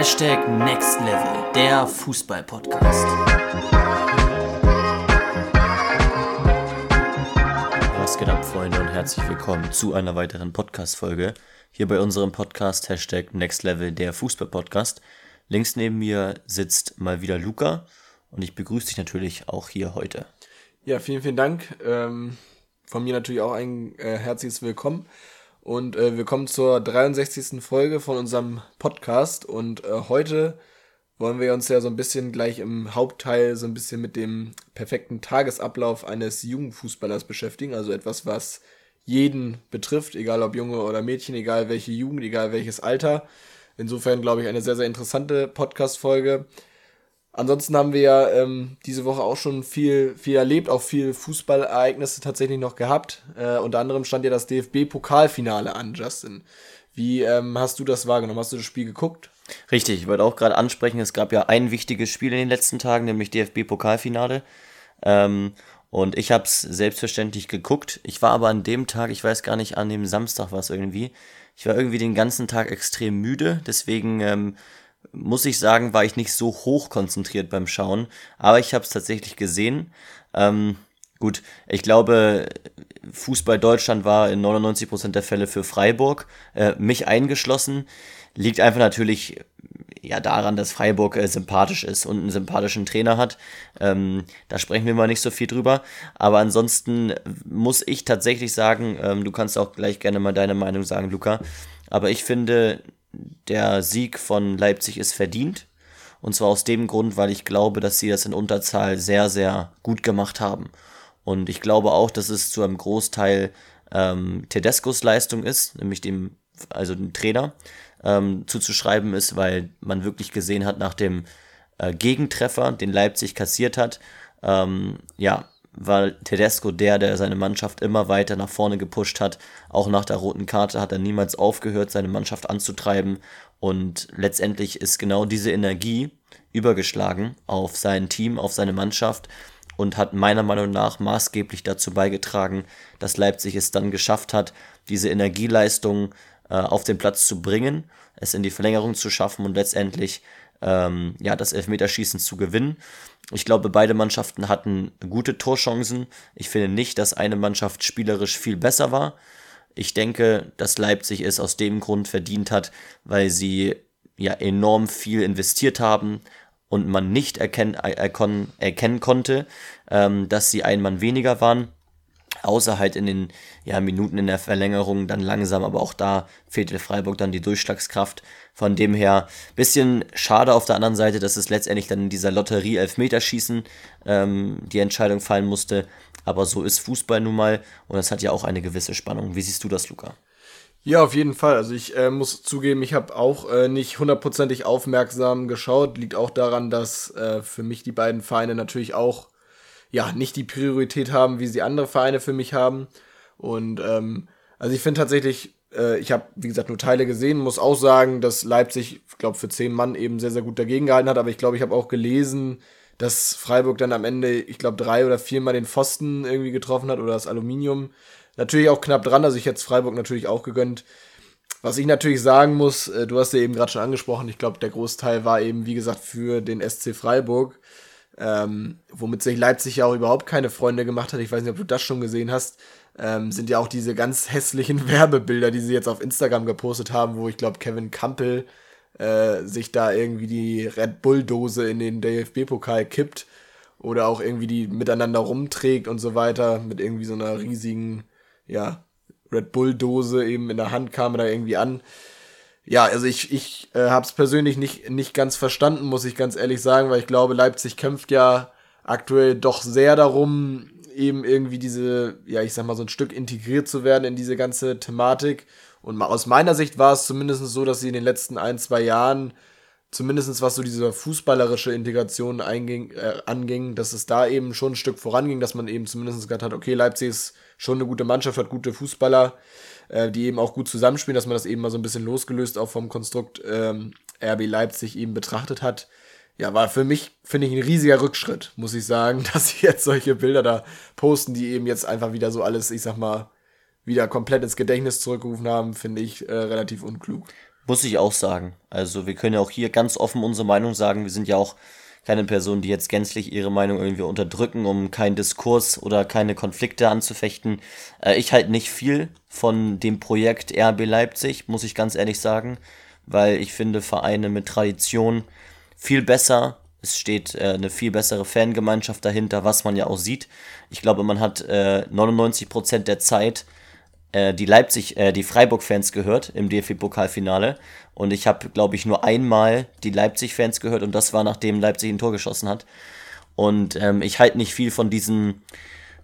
Hashtag Next Level, der Fußball-Podcast. Was geht ab, Freunde, und herzlich willkommen zu einer weiteren Podcast-Folge. Hier bei unserem Podcast Hashtag Next Level, der Fußball-Podcast. Links neben mir sitzt mal wieder Luca und ich begrüße dich natürlich auch hier heute. Ja, vielen, vielen Dank. Ähm, von mir natürlich auch ein äh, herzliches Willkommen. Und äh, willkommen zur 63. Folge von unserem Podcast. Und äh, heute wollen wir uns ja so ein bisschen gleich im Hauptteil so ein bisschen mit dem perfekten Tagesablauf eines Jugendfußballers beschäftigen. Also etwas, was jeden betrifft, egal ob Junge oder Mädchen, egal welche Jugend, egal welches Alter. Insofern glaube ich eine sehr, sehr interessante Podcast-Folge. Ansonsten haben wir ja ähm, diese Woche auch schon viel, viel erlebt, auch viel Fußballereignisse tatsächlich noch gehabt. Äh, unter anderem stand ja das DFB-Pokalfinale an, Justin. Wie ähm, hast du das wahrgenommen? Hast du das Spiel geguckt? Richtig, ich wollte auch gerade ansprechen, es gab ja ein wichtiges Spiel in den letzten Tagen, nämlich DFB-Pokalfinale. Ähm, und ich habe es selbstverständlich geguckt. Ich war aber an dem Tag, ich weiß gar nicht, an dem Samstag war es irgendwie. Ich war irgendwie den ganzen Tag extrem müde, deswegen ähm, muss ich sagen, war ich nicht so hoch konzentriert beim Schauen, aber ich habe es tatsächlich gesehen. Ähm, gut, ich glaube, Fußball Deutschland war in 99% der Fälle für Freiburg, äh, mich eingeschlossen. Liegt einfach natürlich ja daran, dass Freiburg äh, sympathisch ist und einen sympathischen Trainer hat. Ähm, da sprechen wir mal nicht so viel drüber. Aber ansonsten muss ich tatsächlich sagen, ähm, du kannst auch gleich gerne mal deine Meinung sagen, Luca. Aber ich finde, der Sieg von Leipzig ist verdient. Und zwar aus dem Grund, weil ich glaube, dass sie das in Unterzahl sehr, sehr gut gemacht haben. Und ich glaube auch, dass es zu einem Großteil ähm, Tedescos Leistung ist, nämlich dem, also dem Trainer, ähm, zuzuschreiben ist, weil man wirklich gesehen hat nach dem äh, Gegentreffer, den Leipzig kassiert hat, ähm, ja, war Tedesco der, der seine Mannschaft immer weiter nach vorne gepusht hat. Auch nach der roten Karte hat er niemals aufgehört, seine Mannschaft anzutreiben. Und letztendlich ist genau diese Energie übergeschlagen auf sein Team, auf seine Mannschaft und hat meiner Meinung nach maßgeblich dazu beigetragen, dass Leipzig es dann geschafft hat, diese Energieleistung äh, auf den Platz zu bringen, es in die Verlängerung zu schaffen und letztendlich ähm, ja, das Elfmeterschießen zu gewinnen. Ich glaube, beide Mannschaften hatten gute Torchancen. Ich finde nicht, dass eine Mannschaft spielerisch viel besser war. Ich denke, dass Leipzig es aus dem Grund verdient hat, weil sie ja enorm viel investiert haben und man nicht erkennen, erkennen, konnte, ähm, dass sie ein Mann weniger waren außer halt in den ja, Minuten in der Verlängerung dann langsam, aber auch da fehlte Freiburg dann die Durchschlagskraft. Von dem her bisschen schade auf der anderen Seite, dass es letztendlich dann in dieser Lotterie Elfmeterschießen ähm, die Entscheidung fallen musste. Aber so ist Fußball nun mal und das hat ja auch eine gewisse Spannung. Wie siehst du das, Luca? Ja, auf jeden Fall. Also ich äh, muss zugeben, ich habe auch äh, nicht hundertprozentig aufmerksam geschaut. Liegt auch daran, dass äh, für mich die beiden Vereine natürlich auch ja, nicht die Priorität haben, wie sie andere Vereine für mich haben. Und ähm, also ich finde tatsächlich, äh, ich habe, wie gesagt, nur Teile gesehen, muss auch sagen, dass Leipzig, ich glaube, für zehn Mann eben sehr, sehr gut dagegen gehalten hat. Aber ich glaube, ich habe auch gelesen, dass Freiburg dann am Ende, ich glaube, drei oder viermal den Pfosten irgendwie getroffen hat oder das Aluminium. Natürlich auch knapp dran, also ich hätte Freiburg natürlich auch gegönnt. Was ich natürlich sagen muss, äh, du hast ja eben gerade schon angesprochen, ich glaube, der Großteil war eben, wie gesagt, für den SC Freiburg ähm, womit sich Leipzig ja auch überhaupt keine Freunde gemacht hat. Ich weiß nicht, ob du das schon gesehen hast. Ähm, sind ja auch diese ganz hässlichen Werbebilder, die sie jetzt auf Instagram gepostet haben, wo ich glaube, Kevin Campbell äh, sich da irgendwie die Red Bull-Dose in den DFB-Pokal kippt oder auch irgendwie die miteinander rumträgt und so weiter mit irgendwie so einer riesigen, ja, Red Bull-Dose eben in der Hand kam da irgendwie an ja, also ich, ich äh, habe es persönlich nicht, nicht ganz verstanden, muss ich ganz ehrlich sagen, weil ich glaube, Leipzig kämpft ja aktuell doch sehr darum, eben irgendwie diese, ja, ich sag mal, so ein Stück integriert zu werden in diese ganze Thematik. Und aus meiner Sicht war es zumindest so, dass sie in den letzten ein, zwei Jahren, zumindest was so diese fußballerische Integration einging, äh, anging, dass es da eben schon ein Stück voranging, dass man eben zumindest gesagt hat, okay, Leipzig ist schon eine gute Mannschaft, hat gute Fußballer äh, die eben auch gut zusammenspielen, dass man das eben mal so ein bisschen losgelöst auch vom Konstrukt ähm, RB Leipzig eben betrachtet hat. Ja, war für mich, finde ich, ein riesiger Rückschritt, muss ich sagen, dass sie jetzt solche Bilder da posten, die eben jetzt einfach wieder so alles, ich sag mal, wieder komplett ins Gedächtnis zurückgerufen haben, finde ich äh, relativ unklug. Muss ich auch sagen. Also wir können ja auch hier ganz offen unsere Meinung sagen. Wir sind ja auch keine Person, die jetzt gänzlich ihre Meinung irgendwie unterdrücken, um keinen Diskurs oder keine Konflikte anzufechten. Äh, ich halte nicht viel von dem Projekt RB Leipzig, muss ich ganz ehrlich sagen, weil ich finde Vereine mit Tradition viel besser. Es steht äh, eine viel bessere Fangemeinschaft dahinter, was man ja auch sieht. Ich glaube, man hat äh, 99% der Zeit äh, die Leipzig, äh, die Freiburg-Fans gehört im DFB-Pokalfinale. Und ich habe, glaube ich, nur einmal die Leipzig-Fans gehört und das war, nachdem Leipzig ein Tor geschossen hat. Und ähm, ich halte nicht viel von diesen,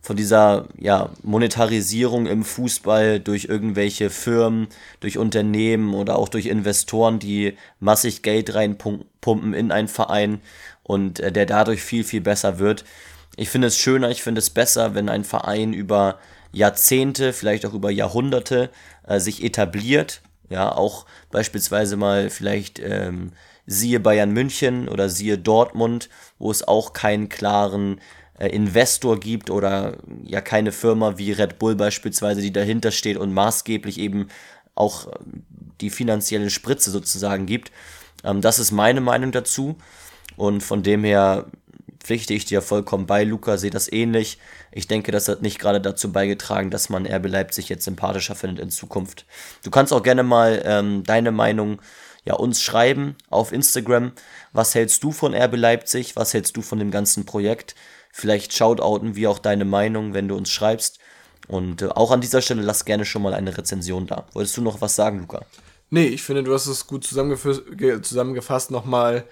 von dieser ja, Monetarisierung im Fußball durch irgendwelche Firmen, durch Unternehmen oder auch durch Investoren, die massig Geld reinpumpen in einen Verein und äh, der dadurch viel, viel besser wird. Ich finde es schöner, ich finde es besser, wenn ein Verein über Jahrzehnte, vielleicht auch über Jahrhunderte äh, sich etabliert. Ja, auch beispielsweise mal vielleicht ähm, siehe Bayern München oder siehe Dortmund, wo es auch keinen klaren äh, Investor gibt oder ja keine Firma wie Red Bull beispielsweise, die dahinter steht und maßgeblich eben auch äh, die finanzielle Spritze sozusagen gibt. Ähm, das ist meine Meinung dazu. Und von dem her pflichte ich dir vollkommen bei, Luca, sehe das ähnlich. Ich denke, das hat nicht gerade dazu beigetragen, dass man RB Leipzig jetzt sympathischer findet in Zukunft. Du kannst auch gerne mal ähm, deine Meinung ja, uns schreiben auf Instagram. Was hältst du von RB Leipzig? Was hältst du von dem ganzen Projekt? Vielleicht shoutouten wir auch deine Meinung, wenn du uns schreibst. Und äh, auch an dieser Stelle lass gerne schon mal eine Rezension da. Wolltest du noch was sagen, Luca? Nee, ich finde, du hast es gut zusammengefasst nochmal.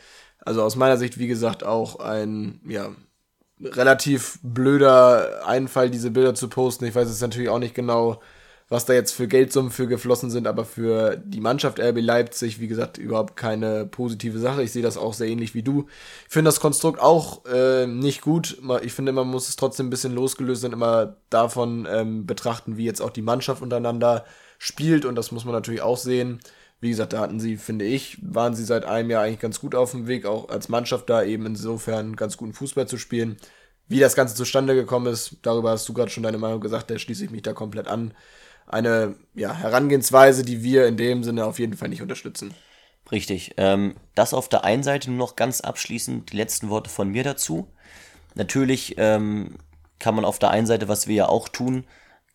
Also aus meiner Sicht, wie gesagt, auch ein, ja, relativ blöder Einfall, diese Bilder zu posten. Ich weiß jetzt natürlich auch nicht genau, was da jetzt für Geldsummen für geflossen sind, aber für die Mannschaft RB Leipzig, wie gesagt, überhaupt keine positive Sache. Ich sehe das auch sehr ähnlich wie du. Ich finde das Konstrukt auch äh, nicht gut. Ich finde, man muss es trotzdem ein bisschen losgelöst sein, immer davon ähm, betrachten, wie jetzt auch die Mannschaft untereinander spielt und das muss man natürlich auch sehen. Wie gesagt, da hatten sie, finde ich, waren sie seit einem Jahr eigentlich ganz gut auf dem Weg, auch als Mannschaft da eben insofern ganz guten Fußball zu spielen. Wie das Ganze zustande gekommen ist, darüber hast du gerade schon deine Meinung gesagt, da schließe ich mich da komplett an. Eine ja, Herangehensweise, die wir in dem Sinne auf jeden Fall nicht unterstützen. Richtig. Ähm, das auf der einen Seite nur noch ganz abschließend die letzten Worte von mir dazu. Natürlich ähm, kann man auf der einen Seite, was wir ja auch tun,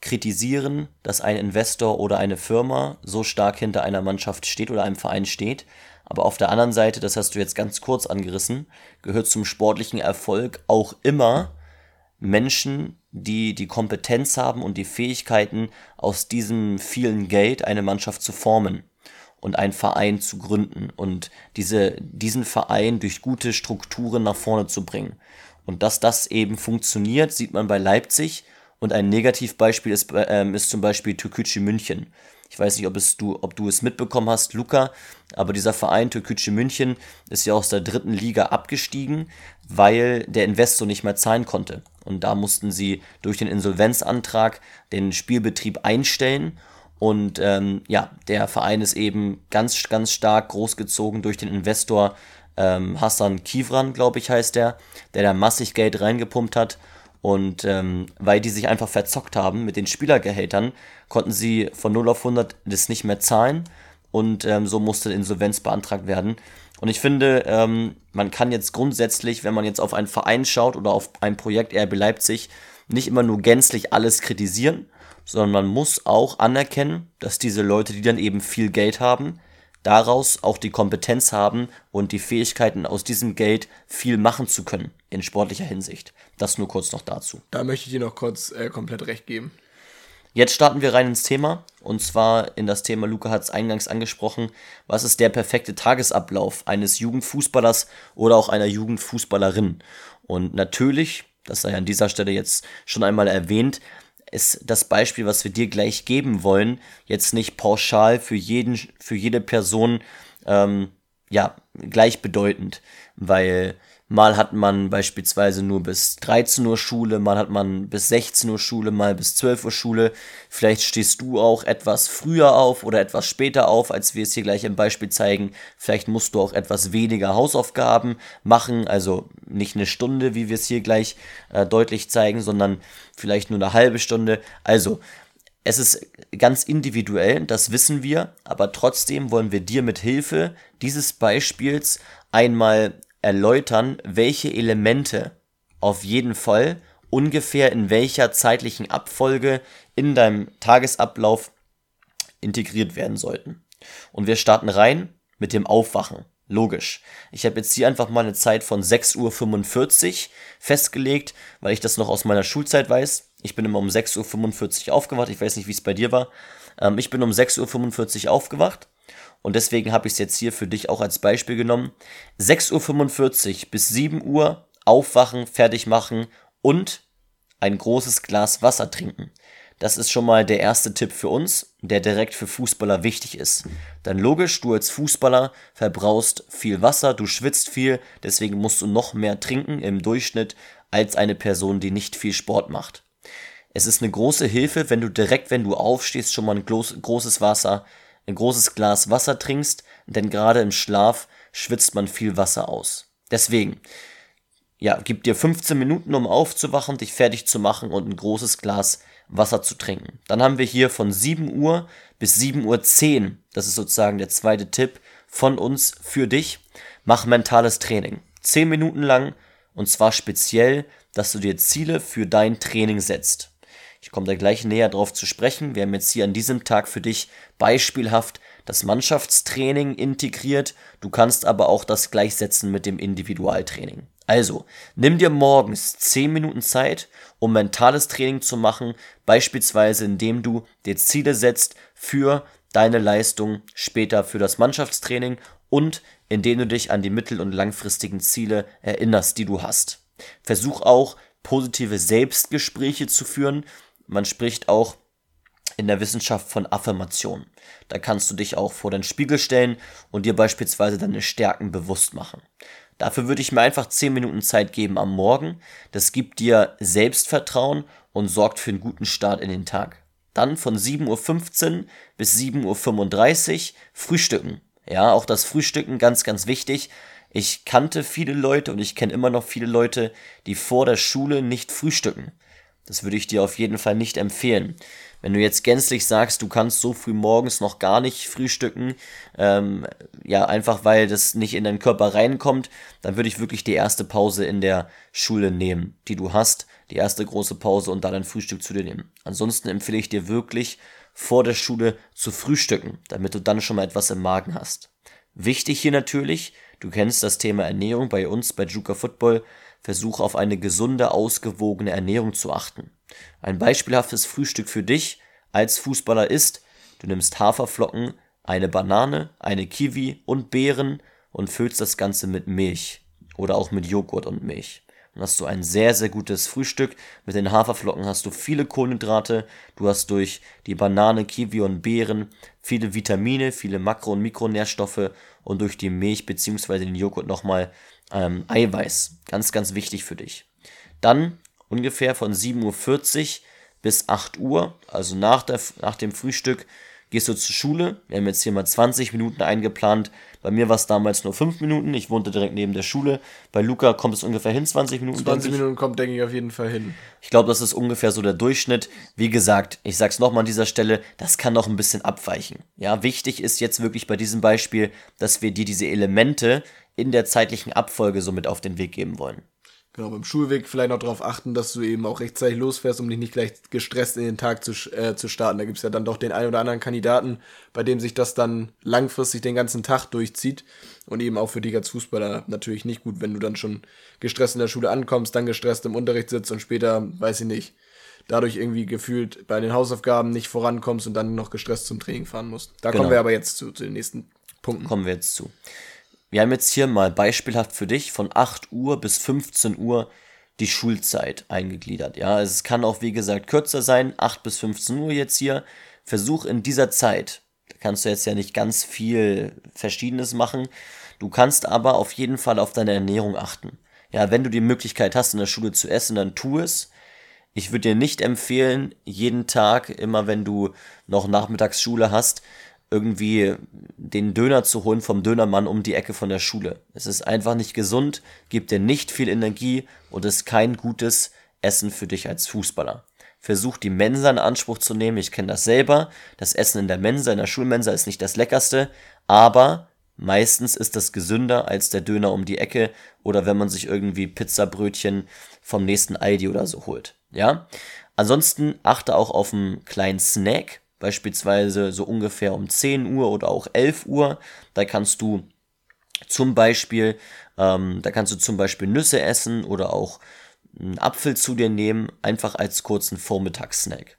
kritisieren, dass ein Investor oder eine Firma so stark hinter einer Mannschaft steht oder einem Verein steht. Aber auf der anderen Seite, das hast du jetzt ganz kurz angerissen, gehört zum sportlichen Erfolg auch immer Menschen, die die Kompetenz haben und die Fähigkeiten, aus diesem vielen Geld eine Mannschaft zu formen und einen Verein zu gründen und diese, diesen Verein durch gute Strukturen nach vorne zu bringen. Und dass das eben funktioniert, sieht man bei Leipzig und ein Negativbeispiel ist, ähm, ist zum Beispiel Türkgücü München. Ich weiß nicht, ob, es du, ob du es mitbekommen hast, Luca, aber dieser Verein Türkgücü München ist ja aus der dritten Liga abgestiegen, weil der Investor nicht mehr zahlen konnte. Und da mussten sie durch den Insolvenzantrag den Spielbetrieb einstellen. Und ähm, ja, der Verein ist eben ganz, ganz stark großgezogen durch den Investor ähm, Hassan Kivran, glaube ich, heißt der, der da massig Geld reingepumpt hat und ähm, weil die sich einfach verzockt haben mit den Spielergehältern, konnten sie von 0 auf 100 das nicht mehr zahlen und ähm, so musste Insolvenz beantragt werden. Und ich finde, ähm, man kann jetzt grundsätzlich, wenn man jetzt auf einen Verein schaut oder auf ein Projekt RB Leipzig, nicht immer nur gänzlich alles kritisieren, sondern man muss auch anerkennen, dass diese Leute, die dann eben viel Geld haben, daraus auch die Kompetenz haben und die Fähigkeiten aus diesem Geld viel machen zu können in sportlicher Hinsicht. Das nur kurz noch dazu. Da möchte ich dir noch kurz äh, komplett recht geben. Jetzt starten wir rein ins Thema und zwar in das Thema, Luca hat es eingangs angesprochen, was ist der perfekte Tagesablauf eines Jugendfußballers oder auch einer Jugendfußballerin? Und natürlich, das sei an dieser Stelle jetzt schon einmal erwähnt, ist das Beispiel, was wir dir gleich geben wollen, jetzt nicht pauschal für jeden, für jede Person ähm, ja gleichbedeutend, weil Mal hat man beispielsweise nur bis 13 Uhr Schule, mal hat man bis 16 Uhr Schule, mal bis 12 Uhr Schule. Vielleicht stehst du auch etwas früher auf oder etwas später auf, als wir es hier gleich im Beispiel zeigen. Vielleicht musst du auch etwas weniger Hausaufgaben machen, also nicht eine Stunde, wie wir es hier gleich äh, deutlich zeigen, sondern vielleicht nur eine halbe Stunde. Also, Es ist ganz individuell, das wissen wir, aber trotzdem wollen wir dir mit Hilfe dieses Beispiels einmal erläutern, welche Elemente auf jeden Fall ungefähr in welcher zeitlichen Abfolge in deinem Tagesablauf integriert werden sollten. Und wir starten rein mit dem Aufwachen. Logisch. Ich habe jetzt hier einfach mal eine Zeit von 6.45 Uhr festgelegt, weil ich das noch aus meiner Schulzeit weiß. Ich bin immer um 6.45 Uhr aufgewacht. Ich weiß nicht, wie es bei dir war. Ähm, ich bin um 6.45 Uhr aufgewacht. Und deswegen habe ich es jetzt hier für dich auch als Beispiel genommen. 6.45 Uhr bis 7 Uhr aufwachen, fertig machen und ein großes Glas Wasser trinken. Das ist schon mal der erste Tipp für uns, der direkt für Fußballer wichtig ist. Dann logisch, du als Fußballer verbrauchst viel Wasser, du schwitzt viel, deswegen musst du noch mehr trinken im Durchschnitt als eine Person, die nicht viel Sport macht. Es ist eine große Hilfe, wenn du direkt, wenn du aufstehst, schon mal ein großes Wasser, ein großes Glas Wasser trinkst, denn gerade im Schlaf schwitzt man viel Wasser aus. Deswegen, ja, gib dir 15 Minuten, um aufzuwachen, dich fertig zu machen und ein großes Glas Wasser zu trinken. Dann haben wir hier von 7 Uhr bis 7 Uhr 10, das ist sozusagen der zweite Tipp von uns für dich, mach mentales Training. 10 Minuten lang und zwar speziell, dass du dir Ziele für dein Training setzt. Ich komme da gleich näher drauf zu sprechen. Wir haben jetzt hier an diesem Tag für dich beispielhaft das Mannschaftstraining integriert. Du kannst aber auch das gleichsetzen mit dem Individualtraining. Also, nimm dir morgens 10 Minuten Zeit, um mentales Training zu machen, beispielsweise indem du dir Ziele setzt für deine Leistung später für das Mannschaftstraining und indem du dich an die mittel- und langfristigen Ziele erinnerst, die du hast. Versuch auch positive Selbstgespräche zu führen. Man spricht auch in der Wissenschaft von Affirmation. Da kannst du dich auch vor den Spiegel stellen und dir beispielsweise deine Stärken bewusst machen. Dafür würde ich mir einfach 10 Minuten Zeit geben am Morgen. Das gibt dir Selbstvertrauen und sorgt für einen guten Start in den Tag. Dann von 7.15 Uhr bis 7.35 Uhr frühstücken. Ja, auch das Frühstücken ganz, ganz wichtig. Ich kannte viele Leute und ich kenne immer noch viele Leute, die vor der Schule nicht frühstücken. Das würde ich dir auf jeden Fall nicht empfehlen. Wenn du jetzt gänzlich sagst, du kannst so früh morgens noch gar nicht frühstücken, ähm, ja, einfach weil das nicht in deinen Körper reinkommt, dann würde ich wirklich die erste Pause in der Schule nehmen, die du hast, die erste große Pause und da dein Frühstück zu dir nehmen. Ansonsten empfehle ich dir wirklich, vor der Schule zu frühstücken, damit du dann schon mal etwas im Magen hast. Wichtig hier natürlich, du kennst das Thema Ernährung bei uns bei Juka Football, versuche auf eine gesunde, ausgewogene Ernährung zu achten. Ein beispielhaftes Frühstück für dich als Fußballer ist, du nimmst Haferflocken, eine Banane, eine Kiwi und Beeren und füllst das Ganze mit Milch oder auch mit Joghurt und Milch. Dann hast du ein sehr, sehr gutes Frühstück. Mit den Haferflocken hast du viele Kohlenhydrate. Du hast durch die Banane, Kiwi und Beeren viele Vitamine, viele Makro- und Mikronährstoffe und durch die Milch bzw. den Joghurt nochmal ähm, Eiweiß. Ganz, ganz wichtig für dich. Dann ungefähr von 7.40 Uhr bis 8 Uhr, also nach, der, nach dem Frühstück, gehst du zur Schule. Wir haben jetzt hier mal 20 Minuten eingeplant. Bei mir war es damals nur 5 Minuten. Ich wohnte direkt neben der Schule. Bei Luca kommt es ungefähr hin, 20 Minuten. 20 Minuten kommt, denke ich, auf jeden Fall hin. Ich glaube, das ist ungefähr so der Durchschnitt. Wie gesagt, ich sag's nochmal an dieser Stelle, das kann noch ein bisschen abweichen. Ja, wichtig ist jetzt wirklich bei diesem Beispiel, dass wir dir diese Elemente in der zeitlichen Abfolge so mit auf den Weg geben wollen. Genau, beim Schulweg vielleicht noch darauf achten, dass du eben auch rechtzeitig losfährst, um dich nicht gleich gestresst in den Tag zu, äh, zu starten. Da gibt es ja dann doch den einen oder anderen Kandidaten, bei dem sich das dann langfristig den ganzen Tag durchzieht. Und eben auch für dich als Fußballer natürlich nicht gut, wenn du dann schon gestresst in der Schule ankommst, dann gestresst im Unterricht sitzt und später, weiß ich nicht, dadurch irgendwie gefühlt bei den Hausaufgaben nicht vorankommst und dann noch gestresst zum Training fahren musst. Da genau. kommen wir aber jetzt zu, zu den nächsten Punkten. Kommen wir jetzt zu. Wir haben jetzt hier mal beispielhaft für dich von 8 Uhr bis 15 Uhr die Schulzeit eingegliedert. Ja, also es kann auch wie gesagt kürzer sein, 8 bis 15 Uhr jetzt hier. Versuch in dieser Zeit, da kannst du jetzt ja nicht ganz viel Verschiedenes machen. Du kannst aber auf jeden Fall auf deine Ernährung achten. Ja, wenn du die Möglichkeit hast, in der Schule zu essen, dann tu es. Ich würde dir nicht empfehlen, jeden Tag, immer wenn du noch Nachmittagsschule hast, irgendwie den Döner zu holen vom Dönermann um die Ecke von der Schule. Es ist einfach nicht gesund, gibt dir nicht viel Energie und ist kein gutes Essen für dich als Fußballer. versuch die Mensa in Anspruch zu nehmen. Ich kenne das selber. Das Essen in der Mensa, in der Schulmensa ist nicht das leckerste, aber meistens ist das gesünder als der Döner um die Ecke oder wenn man sich irgendwie Pizzabrötchen vom nächsten Aldi oder so holt. Ja? Ansonsten achte auch auf einen kleinen Snack, beispielsweise so ungefähr um 10 Uhr oder auch 11 Uhr. Da kannst du zum Beispiel, ähm, da kannst du zum Beispiel Nüsse essen oder auch einen Apfel zu dir nehmen, einfach als kurzen Vormittagssnack.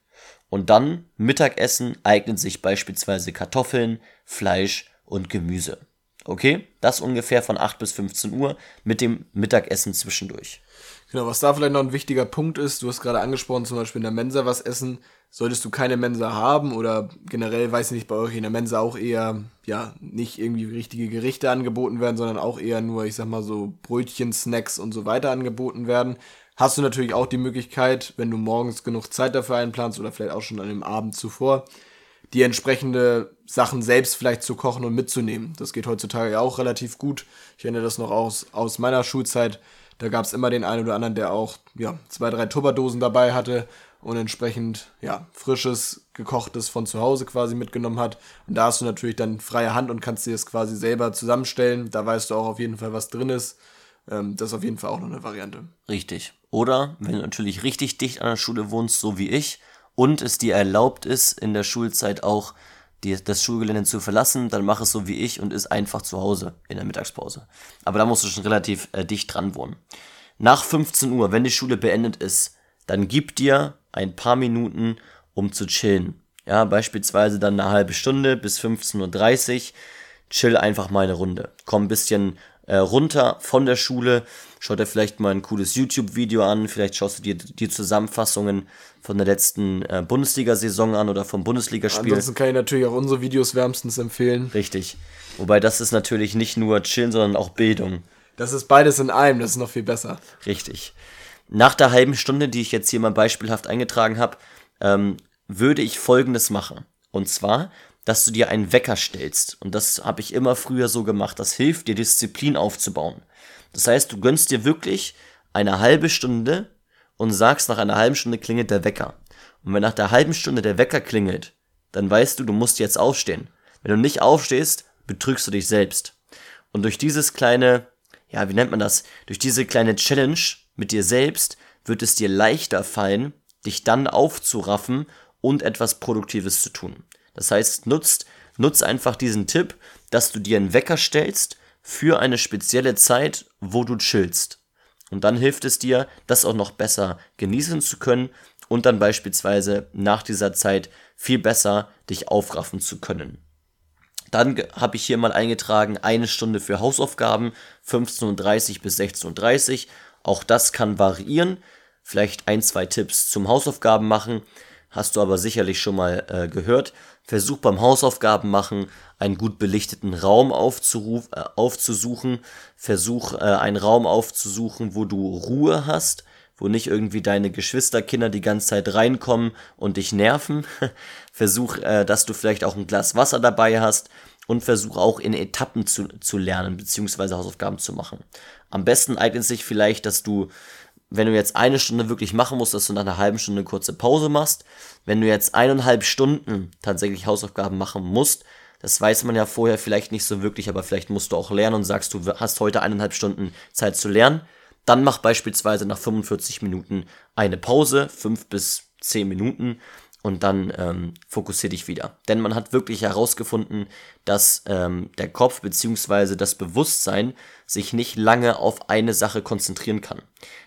Und dann Mittagessen eignet sich beispielsweise Kartoffeln, Fleisch und Gemüse. Okay, das ungefähr von 8 bis 15 Uhr mit dem Mittagessen zwischendurch. Genau, was da vielleicht noch ein wichtiger Punkt ist, du hast gerade angesprochen, zum Beispiel in der Mensa was essen. Solltest du keine Mensa haben oder generell, weiß ich nicht, bei euch in der Mensa auch eher, ja, nicht irgendwie richtige Gerichte angeboten werden, sondern auch eher nur, ich sag mal so, Brötchen, Snacks und so weiter angeboten werden, hast du natürlich auch die Möglichkeit, wenn du morgens genug Zeit dafür einplanst oder vielleicht auch schon an dem Abend zuvor, die entsprechende Sachen selbst vielleicht zu kochen und mitzunehmen. Das geht heutzutage ja auch relativ gut. Ich erinnere das noch aus, aus meiner Schulzeit da gab es immer den einen oder anderen, der auch ja, zwei, drei Tupperdosen dabei hatte und entsprechend ja, frisches, gekochtes von zu Hause quasi mitgenommen hat. Und da hast du natürlich dann freie Hand und kannst dir das quasi selber zusammenstellen. Da weißt du auch auf jeden Fall, was drin ist. Ähm, das ist auf jeden Fall auch noch eine Variante. Richtig. Oder wenn du natürlich richtig dicht an der Schule wohnst, so wie ich, und es dir erlaubt ist, in der Schulzeit auch die, das Schulgelände zu verlassen, dann mach es so wie ich und ist einfach zu Hause in der Mittagspause. Aber da musst du schon relativ äh, dicht dran wohnen. Nach 15 Uhr, wenn die Schule beendet ist, dann gib dir ein paar Minuten, um zu chillen. Ja, beispielsweise dann eine halbe Stunde bis 15.30 Uhr. Chill einfach mal eine Runde. Komm ein bisschen äh, runter von der Schule. Schau dir vielleicht mal ein cooles YouTube-Video an. Vielleicht schaust du dir die Zusammenfassungen von der letzten äh, Bundesliga-Saison an oder vom Bundesligaspiel. Ansonsten kann ich natürlich auch unsere Videos wärmstens empfehlen. Richtig. Wobei das ist natürlich nicht nur Chillen, sondern auch Bildung. Das ist beides in einem, das ist noch viel besser. Richtig. Nach der halben Stunde, die ich jetzt hier mal beispielhaft eingetragen habe, ähm, würde ich folgendes machen. Und zwar, dass du dir einen Wecker stellst. Und das habe ich immer früher so gemacht. Das hilft dir, Disziplin aufzubauen. Das heißt, du gönnst dir wirklich eine halbe Stunde und sagst, nach einer halben Stunde klingelt der Wecker. Und wenn nach der halben Stunde der Wecker klingelt, dann weißt du, du musst jetzt aufstehen. Wenn du nicht aufstehst, betrügst du dich selbst. Und durch dieses kleine, ja, wie nennt man das? Durch diese kleine Challenge mit dir selbst wird es dir leichter fallen, dich dann aufzuraffen und etwas Produktives zu tun. Das heißt, nutzt, nutz einfach diesen Tipp, dass du dir einen Wecker stellst für eine spezielle Zeit, wo du chillst. Und dann hilft es dir, das auch noch besser genießen zu können und dann beispielsweise nach dieser Zeit viel besser dich aufraffen zu können. Dann habe ich hier mal eingetragen, eine Stunde für Hausaufgaben, 15.30 bis 16.30 Auch das kann variieren. Vielleicht ein, zwei Tipps zum Hausaufgaben machen. Hast du aber sicherlich schon mal äh, gehört. Versuch beim Hausaufgaben machen einen gut belichteten Raum aufzuruf, äh, aufzusuchen. Versuch äh, einen Raum aufzusuchen, wo du Ruhe hast, wo nicht irgendwie deine Geschwisterkinder die ganze Zeit reinkommen und dich nerven. versuch, äh, dass du vielleicht auch ein Glas Wasser dabei hast und versuch auch in Etappen zu, zu lernen, beziehungsweise Hausaufgaben zu machen. Am besten eignet sich vielleicht, dass du wenn du jetzt eine Stunde wirklich machen musst, dass du nach einer halben Stunde eine kurze Pause machst. Wenn du jetzt eineinhalb Stunden tatsächlich Hausaufgaben machen musst, das weiß man ja vorher vielleicht nicht so wirklich, aber vielleicht musst du auch lernen und sagst, du hast heute eineinhalb Stunden Zeit zu lernen. Dann mach beispielsweise nach 45 Minuten eine Pause, fünf bis zehn Minuten und dann ähm, fokussier dich wieder. Denn man hat wirklich herausgefunden, dass ähm, der Kopf bzw. das Bewusstsein sich nicht lange auf eine Sache konzentrieren kann.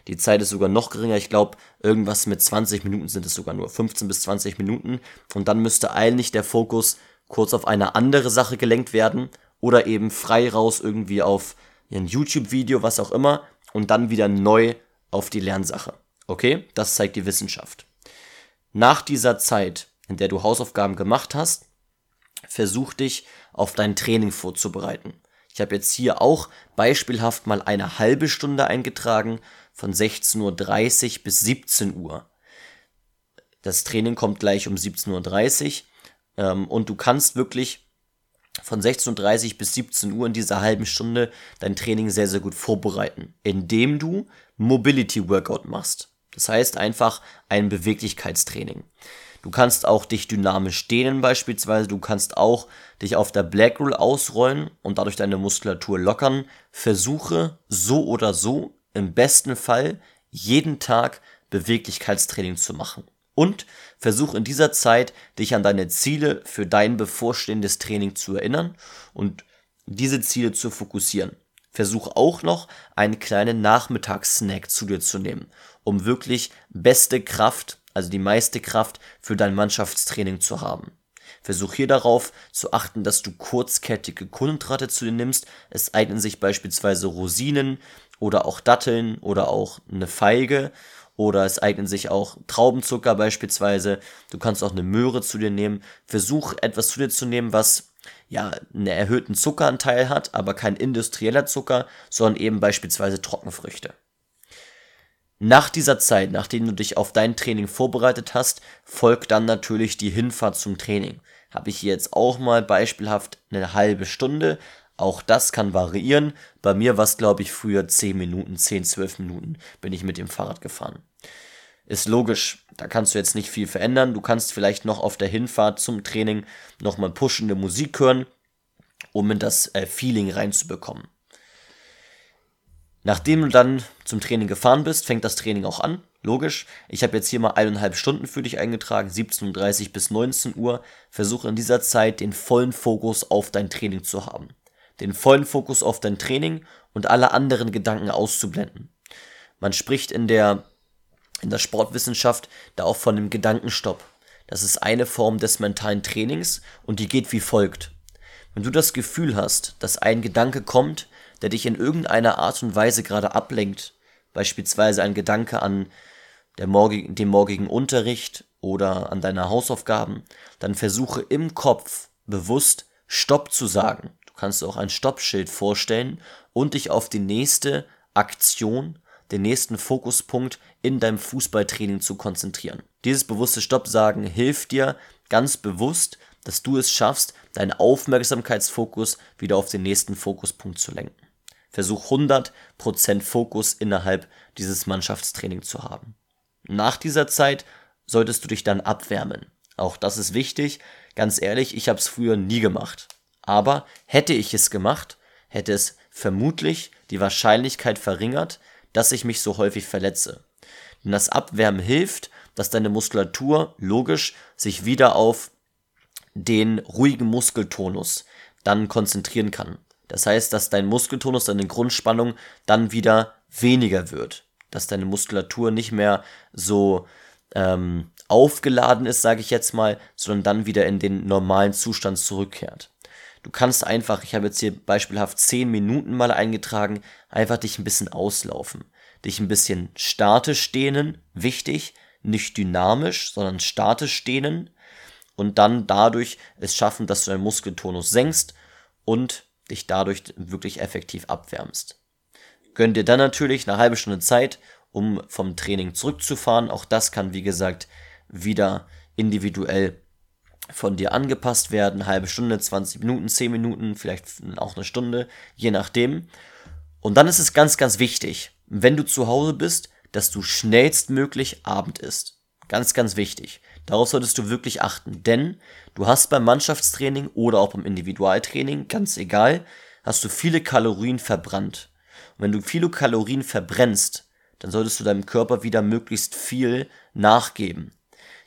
Die Zeit ist sogar noch geringer. Ich glaube, irgendwas mit 20 Minuten sind es sogar nur. 15 bis 20 Minuten. Und dann müsste eigentlich der Fokus kurz auf eine andere Sache gelenkt werden oder eben frei raus irgendwie auf ein YouTube-Video, was auch immer, und dann wieder neu auf die Lernsache. Okay? Das zeigt die Wissenschaft. Nach dieser Zeit, in der du Hausaufgaben gemacht hast, versuch dich auf dein Training vorzubereiten. Ich habe jetzt hier auch beispielhaft mal eine halbe Stunde eingetragen von 16.30 Uhr bis 17 Uhr. Das Training kommt gleich um 17.30 Uhr ähm, und du kannst wirklich von 16.30 Uhr bis 17 Uhr in dieser halben Stunde dein Training sehr, sehr gut vorbereiten, indem du Mobility Workout machst. Das heißt einfach ein Beweglichkeitstraining. Du kannst auch dich dynamisch dehnen beispielsweise. Du kannst auch dich auf der Black Roll ausrollen und dadurch deine Muskulatur lockern. Versuche so oder so im besten Fall jeden Tag Beweglichkeitstraining zu machen. Und versuch in dieser Zeit, dich an deine Ziele für dein bevorstehendes Training zu erinnern und diese Ziele zu fokussieren. Versuch auch noch einen kleinen Nachmittagssnack zu dir zu nehmen, um wirklich beste Kraft, also die meiste Kraft für dein Mannschaftstraining zu haben. Versuch hier darauf zu achten, dass du kurzkettige Kohlenhydrate zu dir nimmst. Es eignen sich beispielsweise Rosinen oder auch Datteln oder auch eine Feige oder es eignen sich auch Traubenzucker beispielsweise. Du kannst auch eine Möhre zu dir nehmen. Versuch etwas zu dir zu nehmen, was ja einen erhöhten Zuckeranteil hat, aber kein industrieller Zucker, sondern eben beispielsweise Trockenfrüchte. Nach dieser Zeit, nachdem du dich auf dein Training vorbereitet hast, folgt dann natürlich die Hinfahrt zum Training. Habe ich hier jetzt auch mal beispielhaft eine halbe Stunde, auch das kann variieren. Bei mir war es, glaube ich, früher 10 Minuten, 10, 12 Minuten bin ich mit dem Fahrrad gefahren. Ist logisch, da kannst du jetzt nicht viel verändern. Du kannst vielleicht noch auf der Hinfahrt zum Training nochmal pushende Musik hören, um in das äh, Feeling reinzubekommen. Nachdem du dann zum Training gefahren bist, fängt das Training auch an. Logisch. Ich habe jetzt hier mal eineinhalb Stunden für dich eingetragen, 17.30 bis 19 Uhr. Versuche in dieser Zeit den vollen Fokus auf dein Training zu haben den vollen Fokus auf dein Training und alle anderen Gedanken auszublenden. Man spricht in der, in der Sportwissenschaft da auch von dem Gedankenstopp. Das ist eine Form des mentalen Trainings und die geht wie folgt. Wenn du das Gefühl hast, dass ein Gedanke kommt, der dich in irgendeiner Art und Weise gerade ablenkt, beispielsweise ein Gedanke an morgigen, dem morgigen Unterricht oder an deine Hausaufgaben, dann versuche im Kopf bewusst Stopp zu sagen kannst du auch ein Stoppschild vorstellen und dich auf die nächste Aktion, den nächsten Fokuspunkt in deinem Fußballtraining zu konzentrieren. Dieses bewusste Stopp sagen hilft dir ganz bewusst, dass du es schaffst, deinen Aufmerksamkeitsfokus wieder auf den nächsten Fokuspunkt zu lenken. Versuch 100% Fokus innerhalb dieses Mannschaftstraining zu haben. Nach dieser Zeit solltest du dich dann abwärmen. Auch das ist wichtig. Ganz ehrlich, ich habe es früher nie gemacht. Aber hätte ich es gemacht, hätte es vermutlich die Wahrscheinlichkeit verringert, dass ich mich so häufig verletze. Denn das Abwärmen hilft, dass deine Muskulatur logisch sich wieder auf den ruhigen Muskeltonus dann konzentrieren kann. Das heißt, dass dein Muskeltonus, deine Grundspannung dann wieder weniger wird. Dass deine Muskulatur nicht mehr so ähm, aufgeladen ist, sage ich jetzt mal, sondern dann wieder in den normalen Zustand zurückkehrt. Du kannst einfach, ich habe jetzt hier beispielhaft 10 Minuten mal eingetragen, einfach dich ein bisschen auslaufen. Dich ein bisschen statisch dehnen, wichtig, nicht dynamisch, sondern statisch dehnen und dann dadurch es schaffen, dass du deinen Muskeltonus senkst und dich dadurch wirklich effektiv abwärmst. Gönn dir dann natürlich eine halbe Stunde Zeit, um vom Training zurückzufahren. Auch das kann, wie gesagt, wieder individuell von dir angepasst werden. Halbe Stunde, 20 Minuten, 10 Minuten, vielleicht auch eine Stunde, je nachdem. Und dann ist es ganz, ganz wichtig, wenn du zu Hause bist, dass du schnellstmöglich Abend isst. Ganz, ganz wichtig. Darauf solltest du wirklich achten, denn du hast beim Mannschaftstraining oder auch beim Individualtraining, ganz egal, hast du viele Kalorien verbrannt. Und wenn du viele Kalorien verbrennst, dann solltest du deinem Körper wieder möglichst viel nachgeben.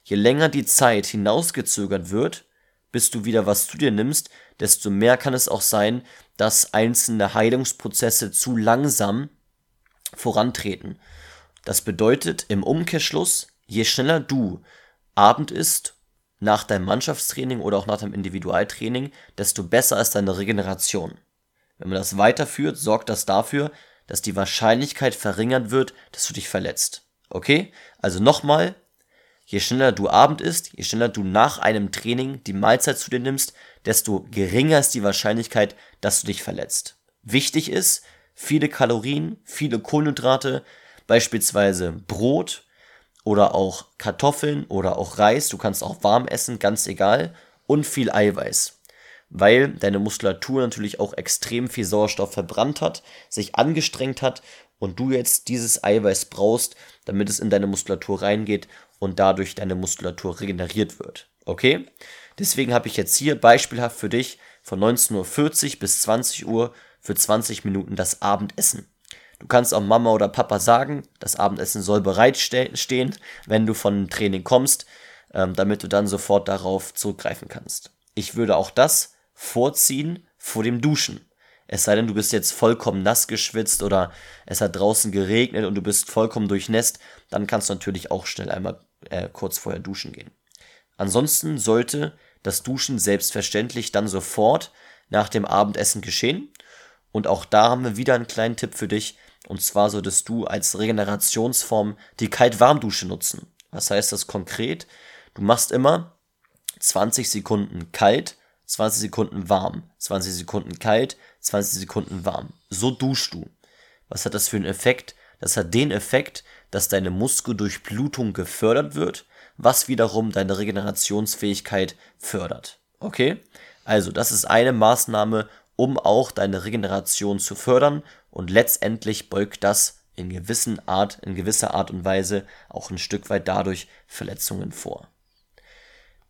Je länger die Zeit hinausgezögert wird, bis du wieder was zu dir nimmst, desto mehr kann es auch sein, dass einzelne Heilungsprozesse zu langsam vorantreten. Das bedeutet im Umkehrschluss, je schneller du Abend isst, nach deinem Mannschaftstraining oder auch nach deinem Individualtraining, desto besser ist deine Regeneration. Wenn man das weiterführt, sorgt das dafür, dass die Wahrscheinlichkeit verringert wird, dass du dich verletzt. Okay? Also nochmal, Je schneller du Abend isst, je schneller du nach einem Training die Mahlzeit zu dir nimmst, desto geringer ist die Wahrscheinlichkeit, dass du dich verletzt. Wichtig ist, viele Kalorien, viele Kohlenhydrate, beispielsweise Brot oder auch Kartoffeln oder auch Reis, du kannst auch warm essen, ganz egal, und viel Eiweiß. weil deine Muskulatur natürlich auch extrem viel Sauerstoff verbrannt hat, sich angestrengt hat und du jetzt dieses Eiweiß brauchst, damit es in deine Muskulatur reingeht und dadurch deine Muskulatur regeneriert wird. Okay? Deswegen habe ich jetzt hier beispielhaft für dich von 19.40 Uhr bis 20 Uhr für 20 Minuten das Abendessen. Du kannst auch Mama oder Papa sagen, das Abendessen soll bereitstehen, wenn du von dem Training kommst, ähm, damit du dann sofort darauf zurückgreifen kannst. Ich würde auch das vorziehen vor dem Duschen. Es sei denn, du bist jetzt vollkommen nass geschwitzt oder es hat draußen geregnet und du bist vollkommen durchnässt, dann kannst du natürlich auch schnell einmal äh, kurz vorher duschen gehen. Ansonsten sollte das Duschen selbstverständlich dann sofort nach dem Abendessen geschehen. Und auch da haben wir wieder einen kleinen Tipp für dich. Und zwar solltest du als Regenerationsform die Kalt-Warm-Dusche nutzen. Was heißt das konkret? Du machst immer 20 Sekunden kalt, 20 Sekunden warm, 20 Sekunden kalt, 20 Sekunden warm. So duschst du. Was hat das für einen Effekt? Das hat den Effekt, dass deine Muskeldurchblutung gefördert wird, was wiederum deine Regenerationsfähigkeit fördert. Okay? Also, das ist eine Maßnahme, um auch deine Regeneration zu fördern und letztendlich beugt das in gewissen Art, in gewisser Art und Weise auch ein Stück weit dadurch Verletzungen vor.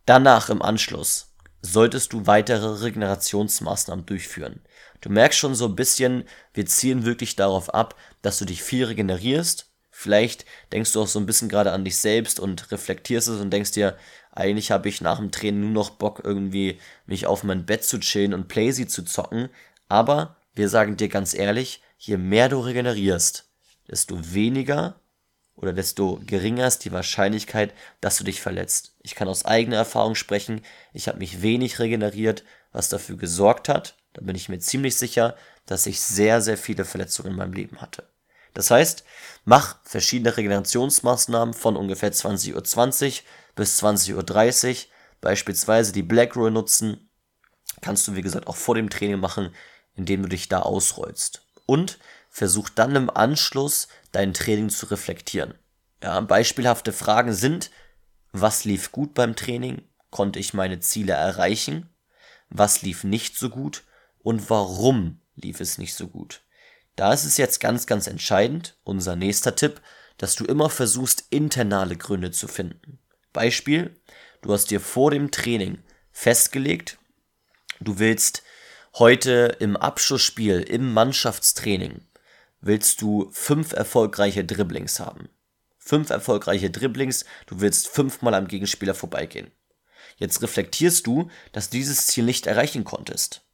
Danach im Anschluss solltest du weitere Regenerationsmaßnahmen durchführen. Du merkst schon so ein bisschen, wir zielen wirklich darauf ab, dass du dich viel regenerierst. Vielleicht denkst du auch so ein bisschen gerade an dich selbst und reflektierst es und denkst dir, eigentlich habe ich nach dem Training nur noch Bock, irgendwie mich auf mein Bett zu chillen und Playsy zu zocken. Aber wir sagen dir ganz ehrlich, je mehr du regenerierst, desto weniger oder desto geringer ist die Wahrscheinlichkeit, dass du dich verletzt. Ich kann aus eigener Erfahrung sprechen, ich habe mich wenig regeneriert, was dafür gesorgt hat, da bin ich mir ziemlich sicher, dass ich sehr, sehr viele Verletzungen in meinem Leben hatte. Das heißt, mach verschiedene Regenerationsmaßnahmen von ungefähr 20.20 Uhr 20 bis 20.30 Uhr, beispielsweise die Black Roll nutzen, kannst du wie gesagt auch vor dem Training machen, indem du dich da ausrollst. Und versuch dann im Anschluss dein Training zu reflektieren. Ja, beispielhafte Fragen sind, was lief gut beim Training? Konnte ich meine Ziele erreichen? Was lief nicht so gut? Und warum lief es nicht so gut? Da ist es jetzt ganz, ganz entscheidend, unser nächster Tipp, dass du immer versuchst, internale Gründe zu finden. Beispiel, du hast dir vor dem Training festgelegt, du willst heute im Abschlussspiel, im Mannschaftstraining, willst du fünf erfolgreiche Dribblings haben. Fünf erfolgreiche Dribblings, du willst fünfmal am Gegenspieler vorbeigehen. Jetzt reflektierst du, dass dieses Ziel nicht erreichen konntest.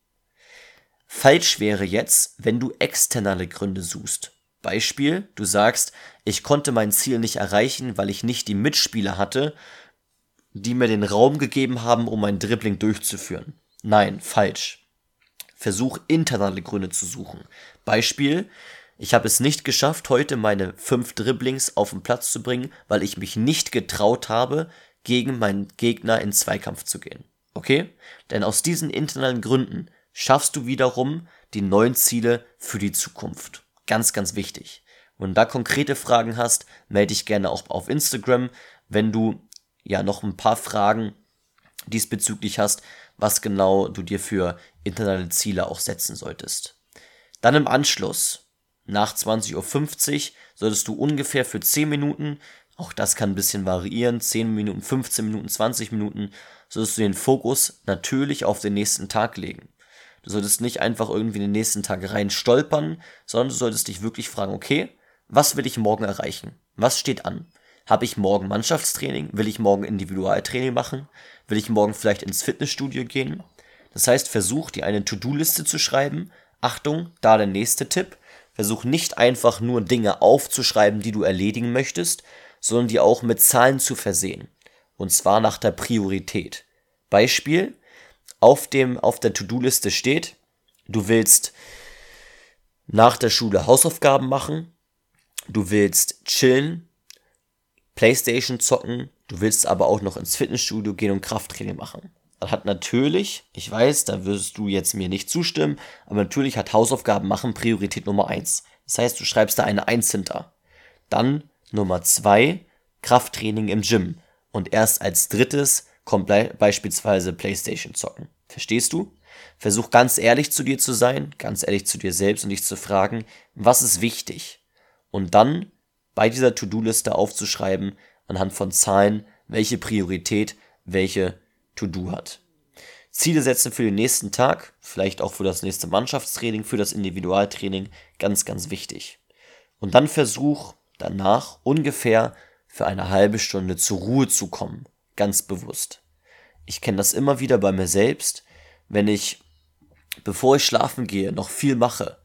Falsch wäre jetzt, wenn du externe Gründe suchst. Beispiel, du sagst, ich konnte mein Ziel nicht erreichen, weil ich nicht die Mitspieler hatte, die mir den Raum gegeben haben, um mein Dribbling durchzuführen. Nein, falsch. Versuch internale Gründe zu suchen. Beispiel, ich habe es nicht geschafft, heute meine fünf Dribblings auf den Platz zu bringen, weil ich mich nicht getraut habe, gegen meinen Gegner in Zweikampf zu gehen. Okay? Denn aus diesen internalen Gründen schaffst du wiederum die neuen Ziele für die Zukunft. Ganz, ganz wichtig. Wenn du da konkrete Fragen hast, melde dich gerne auch auf Instagram. Wenn du ja noch ein paar Fragen diesbezüglich hast, was genau du dir für internale Ziele auch setzen solltest. Dann im Anschluss, nach 20.50 Uhr, solltest du ungefähr für 10 Minuten, auch das kann ein bisschen variieren, 10 Minuten, 15 Minuten, 20 Minuten, solltest du den Fokus natürlich auf den nächsten Tag legen. Du solltest nicht einfach irgendwie den nächsten Tag rein stolpern, sondern du solltest dich wirklich fragen, okay, was will ich morgen erreichen? Was steht an? Habe ich morgen Mannschaftstraining? Will ich morgen Individualtraining machen? Will ich morgen vielleicht ins Fitnessstudio gehen? Das heißt, versuch dir eine To-Do-Liste zu schreiben. Achtung, da der nächste Tipp. Versuch nicht einfach nur Dinge aufzuschreiben, die du erledigen möchtest, sondern die auch mit Zahlen zu versehen. Und zwar nach der Priorität. Beispiel, auf, dem, auf der To-Do-Liste steht, du willst nach der Schule Hausaufgaben machen, du willst chillen, Playstation zocken, du willst aber auch noch ins Fitnessstudio gehen und Krafttraining machen. Das hat natürlich, ich weiß, da wirst du jetzt mir nicht zustimmen, aber natürlich hat Hausaufgaben machen Priorität Nummer eins. Das heißt, du schreibst da eine Eins hinter. Dann Nummer zwei Krafttraining im Gym. Und erst als drittes kommt beispielsweise Playstation zocken. Verstehst du? Versuch ganz ehrlich zu dir zu sein, ganz ehrlich zu dir selbst und dich zu fragen, was ist wichtig? Und dann bei dieser To-Do-Liste aufzuschreiben, anhand von Zahlen, welche Priorität welche To-Do hat. Ziele setzen für den nächsten Tag, vielleicht auch für das nächste Mannschaftstraining, für das Individualtraining, ganz, ganz wichtig. Und dann versuch danach ungefähr für eine halbe Stunde zur Ruhe zu kommen, ganz bewusst. Ich kenne das immer wieder bei mir selbst, wenn ich, bevor ich schlafen gehe, noch viel mache,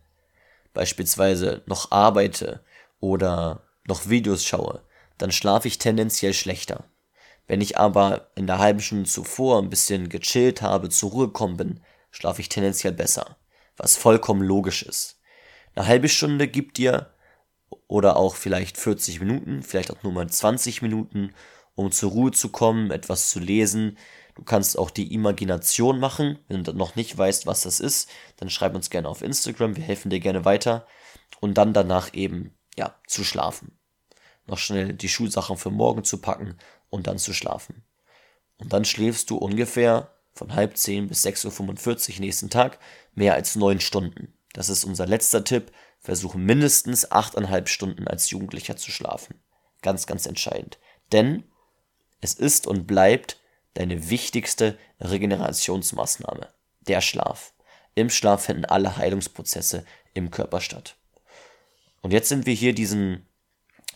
beispielsweise noch arbeite oder noch Videos schaue, dann schlafe ich tendenziell schlechter. Wenn ich aber in der halben Stunde zuvor ein bisschen gechillt habe, zur Ruhe gekommen bin, schlafe ich tendenziell besser, was vollkommen logisch ist. Eine halbe Stunde gibt dir oder auch vielleicht 40 Minuten, vielleicht auch nur mal 20 Minuten, um zur Ruhe zu kommen, etwas zu lesen. Du kannst auch die Imagination machen. Wenn du noch nicht weißt, was das ist, dann schreib uns gerne auf Instagram, wir helfen dir gerne weiter. Und dann danach eben, ja, zu schlafen. Noch schnell die Schulsachen für morgen zu packen und dann zu schlafen. Und dann schläfst du ungefähr von halb zehn bis 6.45 Uhr nächsten Tag mehr als neun Stunden. Das ist unser letzter Tipp. Versuche mindestens achteinhalb Stunden als Jugendlicher zu schlafen. Ganz, ganz entscheidend. Denn es ist und bleibt deine wichtigste Regenerationsmaßnahme. Der Schlaf. Im Schlaf finden alle Heilungsprozesse im Körper statt. Und jetzt sind wir hier diesen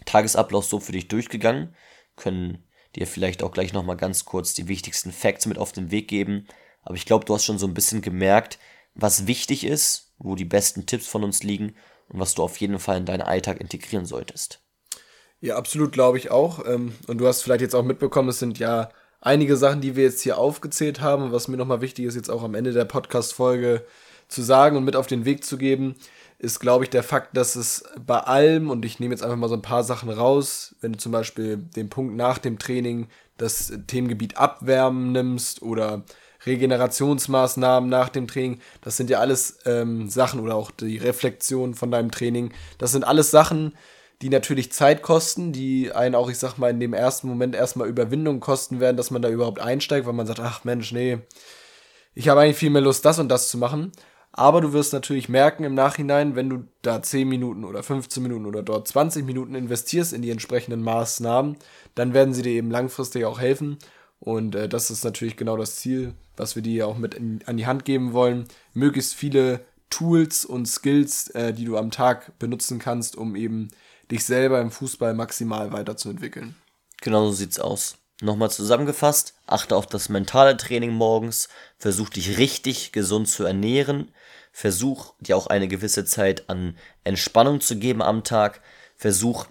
Tagesablauf so für dich durchgegangen, können dir vielleicht auch gleich nochmal ganz kurz die wichtigsten Facts mit auf den Weg geben. Aber ich glaube, du hast schon so ein bisschen gemerkt, was wichtig ist, wo die besten Tipps von uns liegen und was du auf jeden Fall in deinen Alltag integrieren solltest. Ja, absolut, glaube ich auch. Ähm, und du hast vielleicht jetzt auch mitbekommen, es sind ja einige Sachen, die wir jetzt hier aufgezählt haben. Und was mir nochmal wichtig ist, jetzt auch am Ende der Podcast-Folge zu sagen und mit auf den Weg zu geben, ist, glaube ich, der Fakt, dass es bei allem, und ich nehme jetzt einfach mal so ein paar Sachen raus, wenn du zum Beispiel den Punkt nach dem Training das Themengebiet Abwärmen nimmst oder Regenerationsmaßnahmen nach dem Training, das sind ja alles ähm, Sachen oder auch die Reflexion von deinem Training, das sind alles Sachen, die natürlich Zeit kosten, die einen auch, ich sag mal, in dem ersten Moment erstmal Überwindung kosten werden, dass man da überhaupt einsteigt, weil man sagt, ach Mensch, nee, ich habe eigentlich viel mehr Lust, das und das zu machen. Aber du wirst natürlich merken im Nachhinein, wenn du da 10 Minuten oder 15 Minuten oder dort 20 Minuten investierst in die entsprechenden Maßnahmen, dann werden sie dir eben langfristig auch helfen. Und äh, das ist natürlich genau das Ziel, was wir dir auch mit in, an die Hand geben wollen. Möglichst viele Tools und Skills, äh, die du am Tag benutzen kannst, um eben dich selber im Fußball maximal weiterzuentwickeln. Genau so sieht's aus. Nochmal zusammengefasst, achte auf das mentale Training morgens, versuch dich richtig gesund zu ernähren, versuch dir auch eine gewisse Zeit an Entspannung zu geben am Tag, versuch,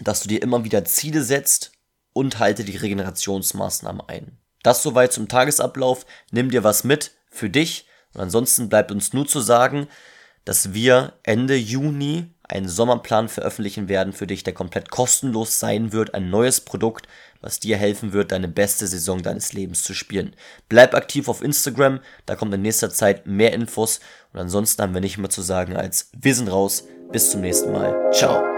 dass du dir immer wieder Ziele setzt und halte die Regenerationsmaßnahmen ein. Das soweit zum Tagesablauf, nimm dir was mit für dich und ansonsten bleibt uns nur zu sagen, dass wir Ende Juni einen Sommerplan veröffentlichen werden für dich, der komplett kostenlos sein wird, ein neues Produkt, was dir helfen wird, deine beste Saison deines Lebens zu spielen. Bleib aktiv auf Instagram, da kommt in nächster Zeit mehr Infos und ansonsten haben wir nicht mehr zu sagen als wir sind raus, bis zum nächsten Mal. Ciao.